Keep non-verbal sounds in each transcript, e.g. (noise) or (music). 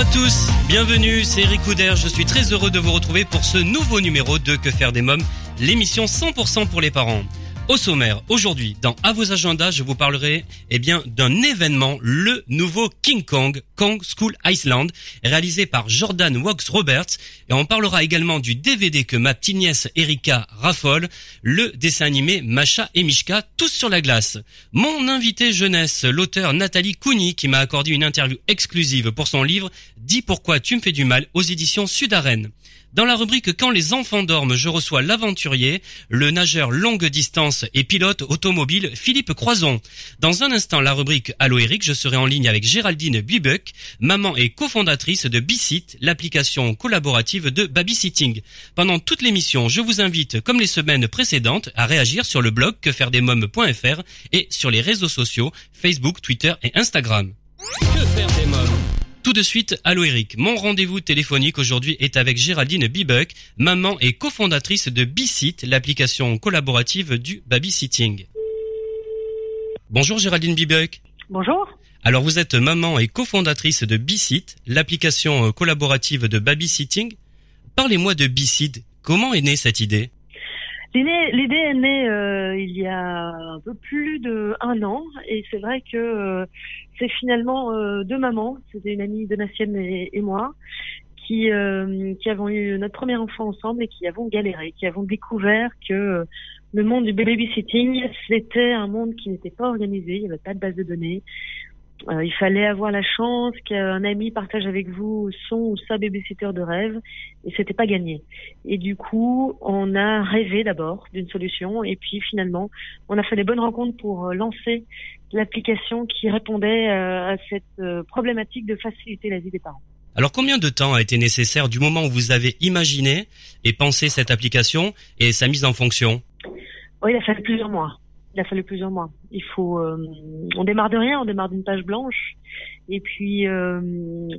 Bonjour à tous, bienvenue, c'est Eric Couder, je suis très heureux de vous retrouver pour ce nouveau numéro de Que faire des mômes, l'émission 100% pour les parents. Au sommaire, aujourd'hui, dans À vos agendas, je vous parlerai eh bien d'un événement, le nouveau King Kong, Kong School Iceland, réalisé par Jordan Wax Roberts. Et on parlera également du DVD que ma petite nièce Erika raffole, le dessin animé Macha et Mishka, tous sur la glace. Mon invité jeunesse, l'auteur Nathalie Cougny, qui m'a accordé une interview exclusive pour son livre Dis pourquoi tu me fais du mal aux éditions Sud-Arène. Dans la rubrique Quand les enfants dorment, je reçois l'aventurier, le nageur longue distance et pilote automobile Philippe Croison. Dans un instant, la rubrique Allo Eric, je serai en ligne avec Géraldine Buibuck, maman et cofondatrice de Bicit, l'application collaborative de babysitting. Pendant toute l'émission, je vous invite, comme les semaines précédentes, à réagir sur le blog quefairedesmoms.fr et sur les réseaux sociaux Facebook, Twitter et Instagram. Que faire des mômes? Tout de suite, allô Eric. Mon rendez-vous téléphonique aujourd'hui est avec Géraldine Bibuck, maman et cofondatrice de Bicit, l'application collaborative du babysitting. Bonjour Géraldine Bibuck. Bonjour. Alors vous êtes maman et cofondatrice de Bicit, l'application euh, collaborative de babysitting. Parlez-moi de Bicit. Comment est née cette idée? L'idée l'idée est née euh, il y a un peu plus de un an et c'est vrai que euh, c'est finalement euh, deux mamans, c'était une amie donatienne et, et moi, qui euh, qui avons eu notre premier enfant ensemble et qui avons galéré, qui avons découvert que euh, le monde du babysitting c'était un monde qui n'était pas organisé, il n'y avait pas de base de données. Euh, il fallait avoir la chance qu'un ami partage avec vous son ou sa babysitter de rêve et c'était pas gagné. Et du coup, on a rêvé d'abord d'une solution et puis finalement, on a fait les bonnes rencontres pour euh, lancer l'application qui répondait euh, à cette problématique de faciliter la vie des parents. Alors combien de temps a été nécessaire du moment où vous avez imaginé et pensé cette application et sa mise en fonction? Oui, il a fallu plusieurs mois. Il a fallu plusieurs mois. Il faut, euh, on démarre de rien, on démarre d'une page blanche, et puis euh,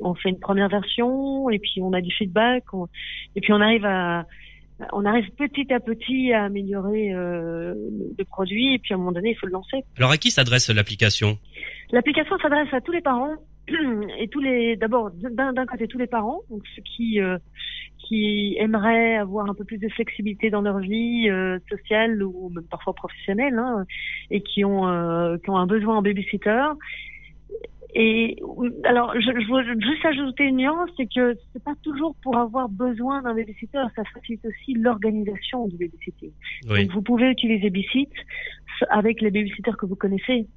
on fait une première version, et puis on a du feedback, on- et puis on arrive à, on arrive petit à petit à améliorer euh, le produit, et puis à un moment donné, il faut le lancer. Alors à qui s'adresse l'application? L'application s'adresse à tous les parents (clears throat) et tous les d'abord d'un côté tous les parents donc ceux qui euh, qui aimeraient avoir un peu plus de flexibilité dans leur vie euh, sociale ou même parfois professionnelle hein, et qui ont euh, qui ont un besoin en babysitter. Et alors je, je veux juste ajouter une nuance c'est que c'est pas toujours pour avoir besoin d'un babysitter ça facilite aussi l'organisation du babysitting Oui. donc vous pouvez utiliser Bicit avec les babysitters que vous connaissez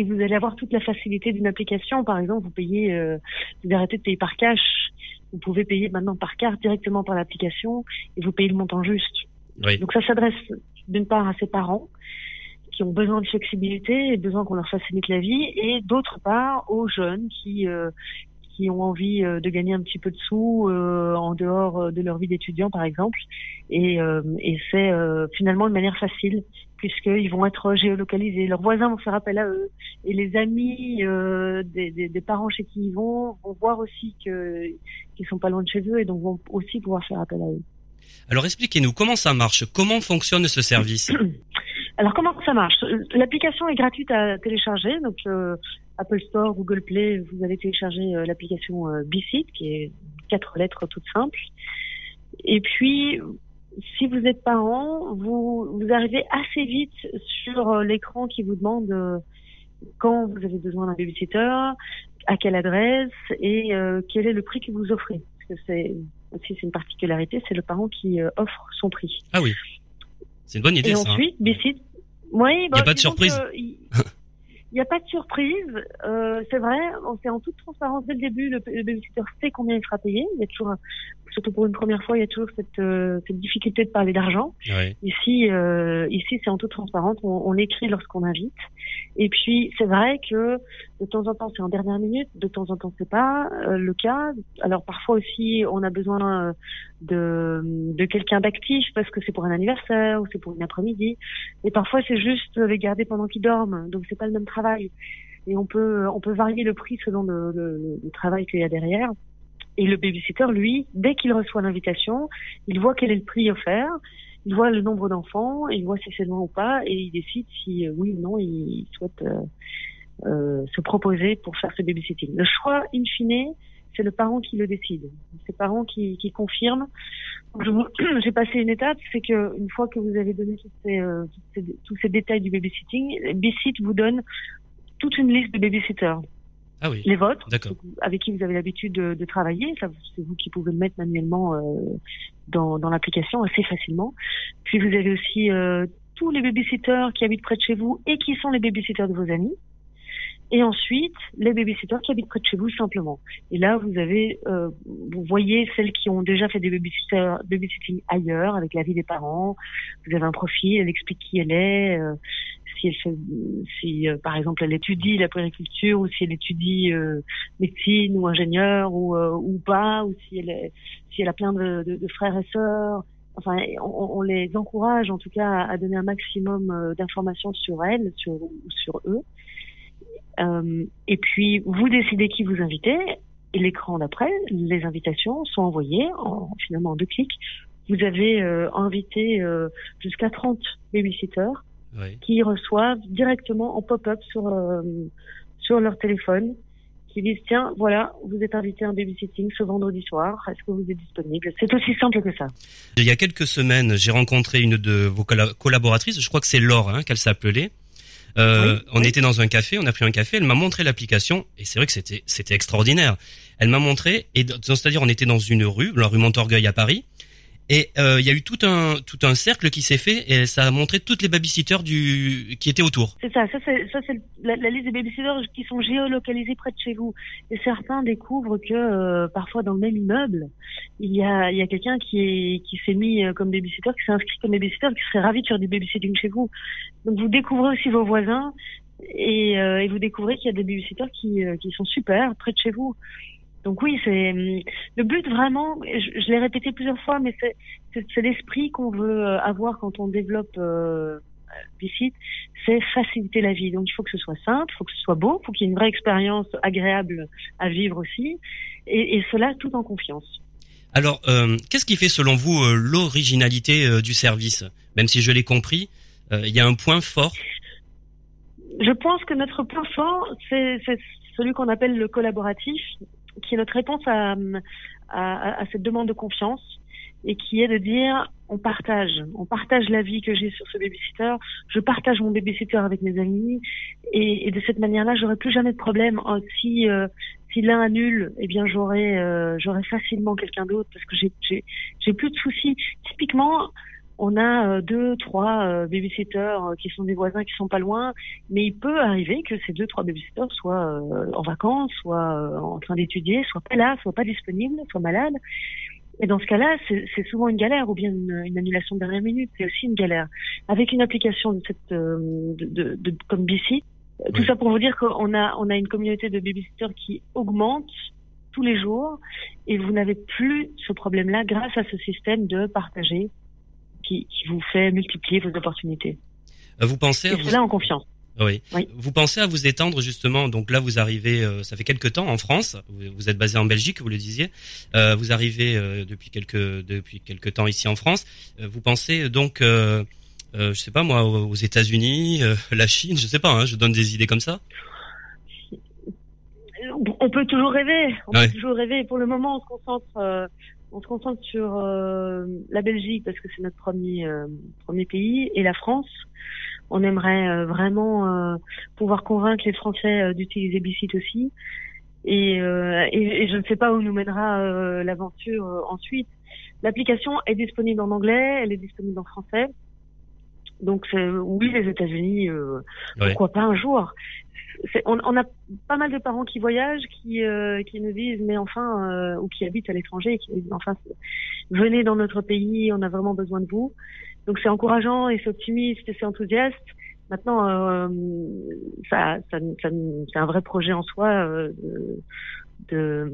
et vous allez avoir toute la facilité d'une application. Par exemple, vous payez, euh, vous arrêtez de payer par cash. Vous pouvez payer maintenant par carte directement par l'application et vous payez le montant juste. Oui. Donc ça s'adresse d'une part à ces parents qui ont besoin de flexibilité et besoin qu'on leur facilite la vie et d'autre part aux jeunes qui euh, qui ont envie euh, de gagner un petit peu de sous euh, en dehors euh, de leur vie d'étudiant par exemple. Et, et c'est finalement une manière facile puisqu'ils vont être géolocalisés. Leurs voisins vont faire appel à eux. Et les amis euh, des, des, des parents chez qui ils vont vont voir aussi qu'ils sont pas loin de chez eux et donc vont aussi pouvoir faire appel à eux. Alors expliquez-nous comment ça marche, comment fonctionne ce service? (coughs) Alors comment ça marche? L'application est gratuite à télécharger, donc euh, Apple Store, Google Play, vous allez télécharger euh, l'application euh, Bicit, qui est quatre lettres toutes simples. Et puis, si vous êtes parent, vous, vous arrivez assez vite sur euh, l'écran qui vous demande euh, quand vous avez besoin d'un babysitter, à quelle adresse et quel est le prix que vous offrez. Parce que c'est aussi c'est une particularité, c'est le parent qui offre son prix. Ah oui, c'est une bonne idée Et ça. hein. ensuite, Bicit. Oui, Y a pas de surprise. que (laughs) Il n'y a pas de surprise. Euh, c'est vrai, on fait en toute transparence dès le début. Le, le babysitter sait combien il sera payé. Il y a toujours, un- surtout pour une première fois, il y a toujours cette, euh, cette difficulté de parler d'argent. Ouais. Ici, euh, ici, c'est en toute transparence. On, on écrit lorsqu'on invite. Et puis, c'est vrai que De temps en temps, c'est en dernière minute. De temps en temps, c'est pas euh, le cas. Alors parfois aussi, on a besoin euh, de, quelqu'un d'actif parce que c'est pour un anniversaire ou c'est pour une après-midi. Et parfois, c'est juste les garder pendant qu'ils dorment. Donc c'est pas le même travail. Et on peut on peut varier le prix selon le, le, le travail qu'il y a derrière. Et le babysitter, lui, dès qu'il reçoit l'invitation, il voit quel est le prix offert il voit le nombre d'enfants, il voit si c'est loin ou pas, et il décide si euh, oui ou non il souhaite euh, euh, se proposer pour faire ce babysitting. Le choix, in fine, c'est le parent qui le décide. C'est le parent qui, qui confirme. (clears throat) J'ai passé une étape, c'est que une fois que vous avez donné ces, tous ces détails du babysitting, Bisit vous donne toute une liste de babysitters. Ah oui. Les vôtres, avec qui vous avez l'habitude de, de, travailler. C'est vous qui pouvez le mettre manuellement euh, dans, dans l'application assez facilement. Puis vous avez aussi euh, tous les babysitters qui habitent près de chez vous et qui sont les babysitters de vos amis. Et ensuite, les babysitters qui habitent près de chez vous simplement. Et là, vous avez, euh, vous voyez celles qui ont déjà fait des babysitting ailleurs avec la vie des parents. Vous avez un profil, elle explique qui elle est, euh, si elle fait, si euh, par exemple elle étudie la périculture ou si elle étudie euh, médecine ou ingénieur ou, euh, ou pas, ou si elle, est, si elle a plein de, de, de frères et sœurs. Enfin, on, on, les encourage en tout cas à donner un maximum d'informations sur elle, sur sur eux. Et puis vous décidez qui vous invitez et l'écran d'après, les invitations sont envoyées en, finalement en deux clics. Vous avez invité jusqu'à 30 babysitters qui reçoivent directement en pop-up sur euh, sur leur téléphone, qui disent tiens voilà vous êtes invité à un babysitting ce vendredi soir, est-ce que vous êtes disponible? C'est aussi simple que ça. Il y a quelques semaines, j'ai rencontré une de vos collaboratrices, je crois que c'est Laure hein, qu'elle s'appelait. Euh, on était dans un café, on a pris un café, elle m'a montré l'application et c'est vrai que c'était c'était extraordinaire. Elle m'a montré et c'est-à-dire on était dans une rue, la rue Montorgueil à Paris et euh, il y a eu tout un tout un cercle qui s'est fait et ça a montré toutes les babysitters du qui étaient autour. C'est ça, ça c'est ça c'est la, liste des babysitters qui sont géolocalisés près de chez vous. Et certains découvrent que euh, parfois dans le même immeuble, il y a il y a quelqu'un qui qui s'est mis euh, comme babysitter, qui s'est inscrit comme babysitter, qui serait ravi de faire du babysitting chez vous. Donc vous découvrez aussi vos voisins et, et vous découvrez qu'il y a des babysitters qui qui sont super près de chez vous. Donc oui, c'est hum, le but vraiment. Je, je l'ai répété plusieurs fois, mais c'est l'esprit qu'on veut euh, avoir quand on développe euh, c'est faciliter la vie. Donc il faut que ce soit simple, il faut que ce soit beau, il faut qu'il y ait une vraie expérience agréable à vivre aussi, et, et cela tout en confiance. Alors, euh, qu'est-ce qui fait selon vous euh, l'originalité du service? Même si je l'ai compris, il y a un point fort? Je pense que notre point fort, c'est celui qu'on appelle le collaboratif qui est notre réponse à, cette demande de confiance et qui est de dire on partage, on partage la vie que j'ai sur ce babysitter, je partage mon babysitter avec mes amis et, et de cette manière-là, j'aurai plus jamais de problème. Oh, si euh, si l'un annule, eh bien j'aurai euh, j'aurai facilement quelqu'un d'autre parce que j'ai j'ai plus de soucis. Typiquement, on a euh, deux, trois euh, babysitters euh, qui sont des voisins qui sont pas loin, mais il peut arriver que ces deux, trois babysitters soient en vacances, soient en train d'étudier, soient pas là, soient pas disponibles, soient malades. Et dans ce cas-là, c'est souvent une galère ou bien une, annulation de dernière minute, c'est aussi une galère. Avec une application de cette, de, de, de, comme BC, tout ça pour vous dire qu'on a, on a une communauté de babysitters qui augmente tous les jours et vous n'avez plus ce problème-là grâce à ce système de partager qui, vous fait multiplier vos opportunités. Euh, vous pensez à vous... en confiance. Oui. Vous pensez à vous étendre justement. Donc là, vous arrivez. Euh, ça fait quelques temps en France. Vous, êtes basé en Belgique, vous le disiez. Euh, vous arrivez depuis quelques depuis quelques temps ici en France. vous pensez donc, je sais pas moi, aux États-Unis, (laughs) la Chine, je sais pas. Hein, je donne des idées comme ça. On peut toujours rêver. On peut toujours rêver. Pour le moment, on se concentre on se concentre sur euh, la Belgique parce que c'est notre premier euh, premier pays et la France. On aimerait euh, vraiment pouvoir convaincre les Français d'utiliser Bicit aussi. Et, et, je ne sais pas où nous mènera l'aventure ensuite. L'application est disponible en anglais, elle est disponible en français. Donc oui, les États-Unis, pourquoi pas un jour on, on, a pas mal de parents qui voyagent, qui, euh, qui nous disent, mais enfin, euh, ou qui habitent à l'étranger, qui nous disent, enfin, venez dans notre pays, on a vraiment besoin de vous. Donc c'est encourageant et c'est optimiste et c'est enthousiaste. Maintenant, euh, ça, ça, ça c'est un vrai projet en soi euh, de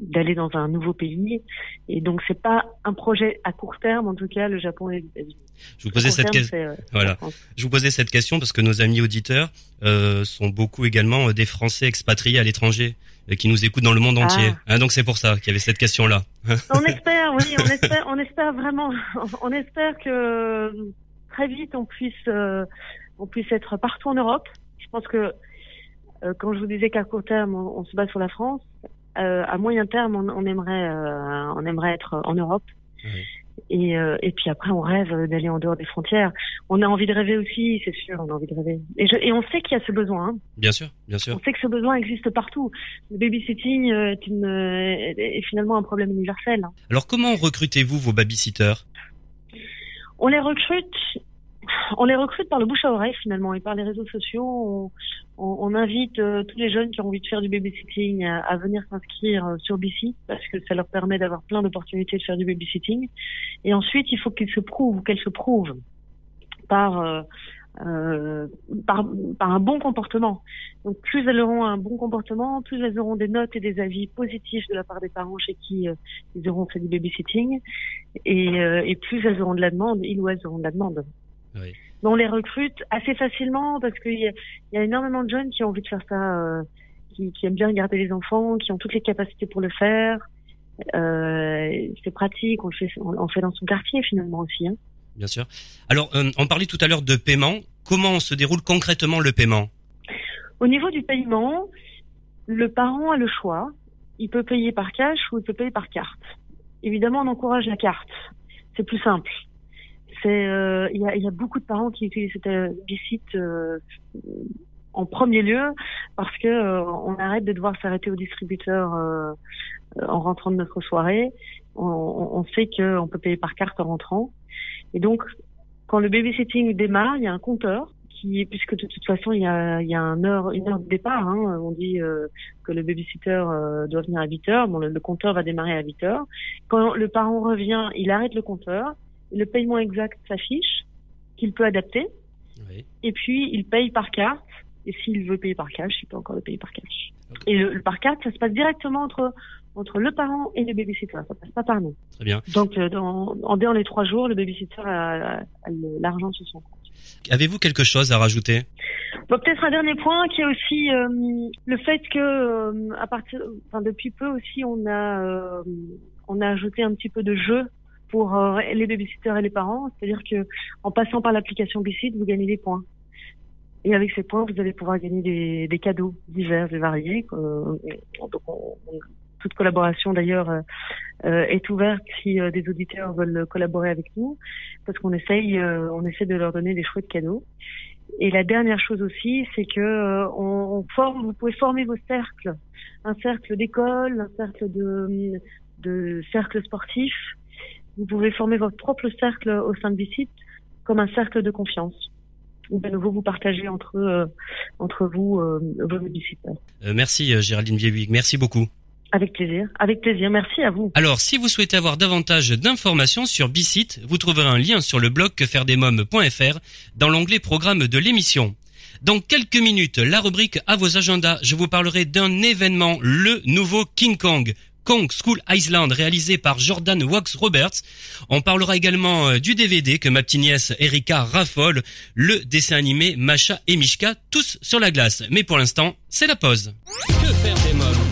d'aller dans un nouveau pays. Et donc, c'est pas un projet à court terme, en tout cas, le Japon et les États-Unis. Je vous posais cette question. Euh, voilà. Je vous posais cette question parce que nos amis auditeurs euh, sont beaucoup également euh, des Français expatriés à l'étranger euh, qui nous écoutent dans le monde entier. Ah. Hein, donc c'est pour ça qu'il y avait cette question-là. (laughs) on espère, oui, on (laughs) espère, on espère vraiment, (laughs) on espère que très vite on puisse, euh, on puisse être partout en Europe. Je pense que euh, quand je vous disais qu'à court terme on, on, se bat sur la France, à moyen terme on, on aimerait, on aimerait être en Europe. Et, euh, et puis après, on rêve d'aller en dehors des frontières. On a envie de rêver aussi, c'est sûr, on a envie de rêver. Et, je, et on sait qu'il y a ce besoin. Hein. Bien sûr, bien sûr. On sait que ce besoin existe partout. Le babysitting est, une, est finalement un problème universel. hein. Alors comment recrutez-vous vos babysitters? On les recrute. On les recrute par le bouche à oreille finalement et par les réseaux sociaux. On, on, invite euh, tous les jeunes qui ont envie de faire du babysitting à, à venir s'inscrire euh, sur BC parce que ça leur permet d'avoir plein d'opportunités de faire du babysitting. Et ensuite, il faut qu'ils se prouvent, qu'elles se prouvent par, euh, euh, par, par un bon comportement. Donc plus elles auront un bon comportement, plus elles auront des notes et des avis positifs de la part des parents chez qui ils auront fait du babysitting, et, et plus elles auront de la demande, ils ou elles auront de la demande. Oui. On les recrute assez facilement parce qu'il y, a- il y a énormément de jeunes qui ont envie de faire ça, euh, qui, qui aiment bien garder les enfants, qui ont toutes les capacités pour le faire. Euh, c'est pratique, on le fait, on, on fait dans son quartier finalement aussi. Hein. Bien sûr. Alors, euh, on parlait tout à l'heure de paiement. Comment se déroule concrètement le paiement? Au niveau du paiement, le parent a le choix. Il peut payer par cash ou il peut payer par carte. Évidemment, on encourage la carte. C'est plus simple. Euh, il y, a, beaucoup de parents qui utilisent cette euh, Bicit euh, en premier lieu parce que euh, on arrête de devoir s'arrêter au distributeur euh, euh, en rentrant de notre soirée. On, on sait qu'on peut payer par carte en rentrant. Et donc, quand le babysitting démarre, il y a un compteur qui, puisque de toute façon il y a, un heure, une heure de départ. Hein, on dit euh, que le babysitter euh, doit venir à 8 heures. Bon, le, le compteur va démarrer à 8 heures. Quand le parent revient, il arrête le compteur. Le paiement exact s'affiche, qu'il peut adapter. Oui. Et puis il paye par carte. Et s'il veut payer par cash, il peut encore le payer par cash. Et le, le par carte, ça se passe directement entre entre le parent et le babysitter. Ça passe pas par nous. Très bien. Donc euh, dans, en dans les trois jours, le babysitter a, a- l'argent sur son compte. Avez-vous quelque chose à rajouter? Bon, peut-être un dernier point qui est aussi euh, le fait que euh, à partir, enfin depuis peu aussi, on a euh, on a ajouté un petit peu de jeu pour euh, les babysitters et les parents. C'est-à-dire que en passant par l'application Bicit, vous gagnez des points. Et avec ces points, vous allez pouvoir gagner des, cadeaux divers et variés. Euh, donc on- on- toute collaboration d'ailleurs euh, euh, est ouverte si des auditeurs veulent collaborer avec nous, parce qu'on essaye, on essaie de leur donner des chouettes cadeaux. Et la dernière chose aussi, c'est que on forme, vous pouvez former vos cercles, un cercle d'école, un cercle de, de cercle sportif. Vous pouvez former votre propre cercle au sein de Bicit comme un cercle de confiance. Où de nouveau vous partagez entre euh, entre vous euh, vos babysitters. Euh, Merci euh, Géraldine Viewig, merci beaucoup. Avec plaisir, avec plaisir. Merci à vous. Alors, si vous souhaitez avoir davantage d'informations sur Bicit, vous trouverez un lien sur le blog quefairedesmoms.fr dans l'onglet programme de l'émission. Dans quelques minutes, la rubrique à vos agendas, je vous parlerai d'un événement, le nouveau King Kong. Kong School Island réalisé par Jordan Wax Roberts. On parlera également euh, du DVD que ma petite nièce Erika raffole, le dessin animé Masha et Mishka, tous sur la glace. Mais pour l'instant, c'est la pause. Que faire des mômes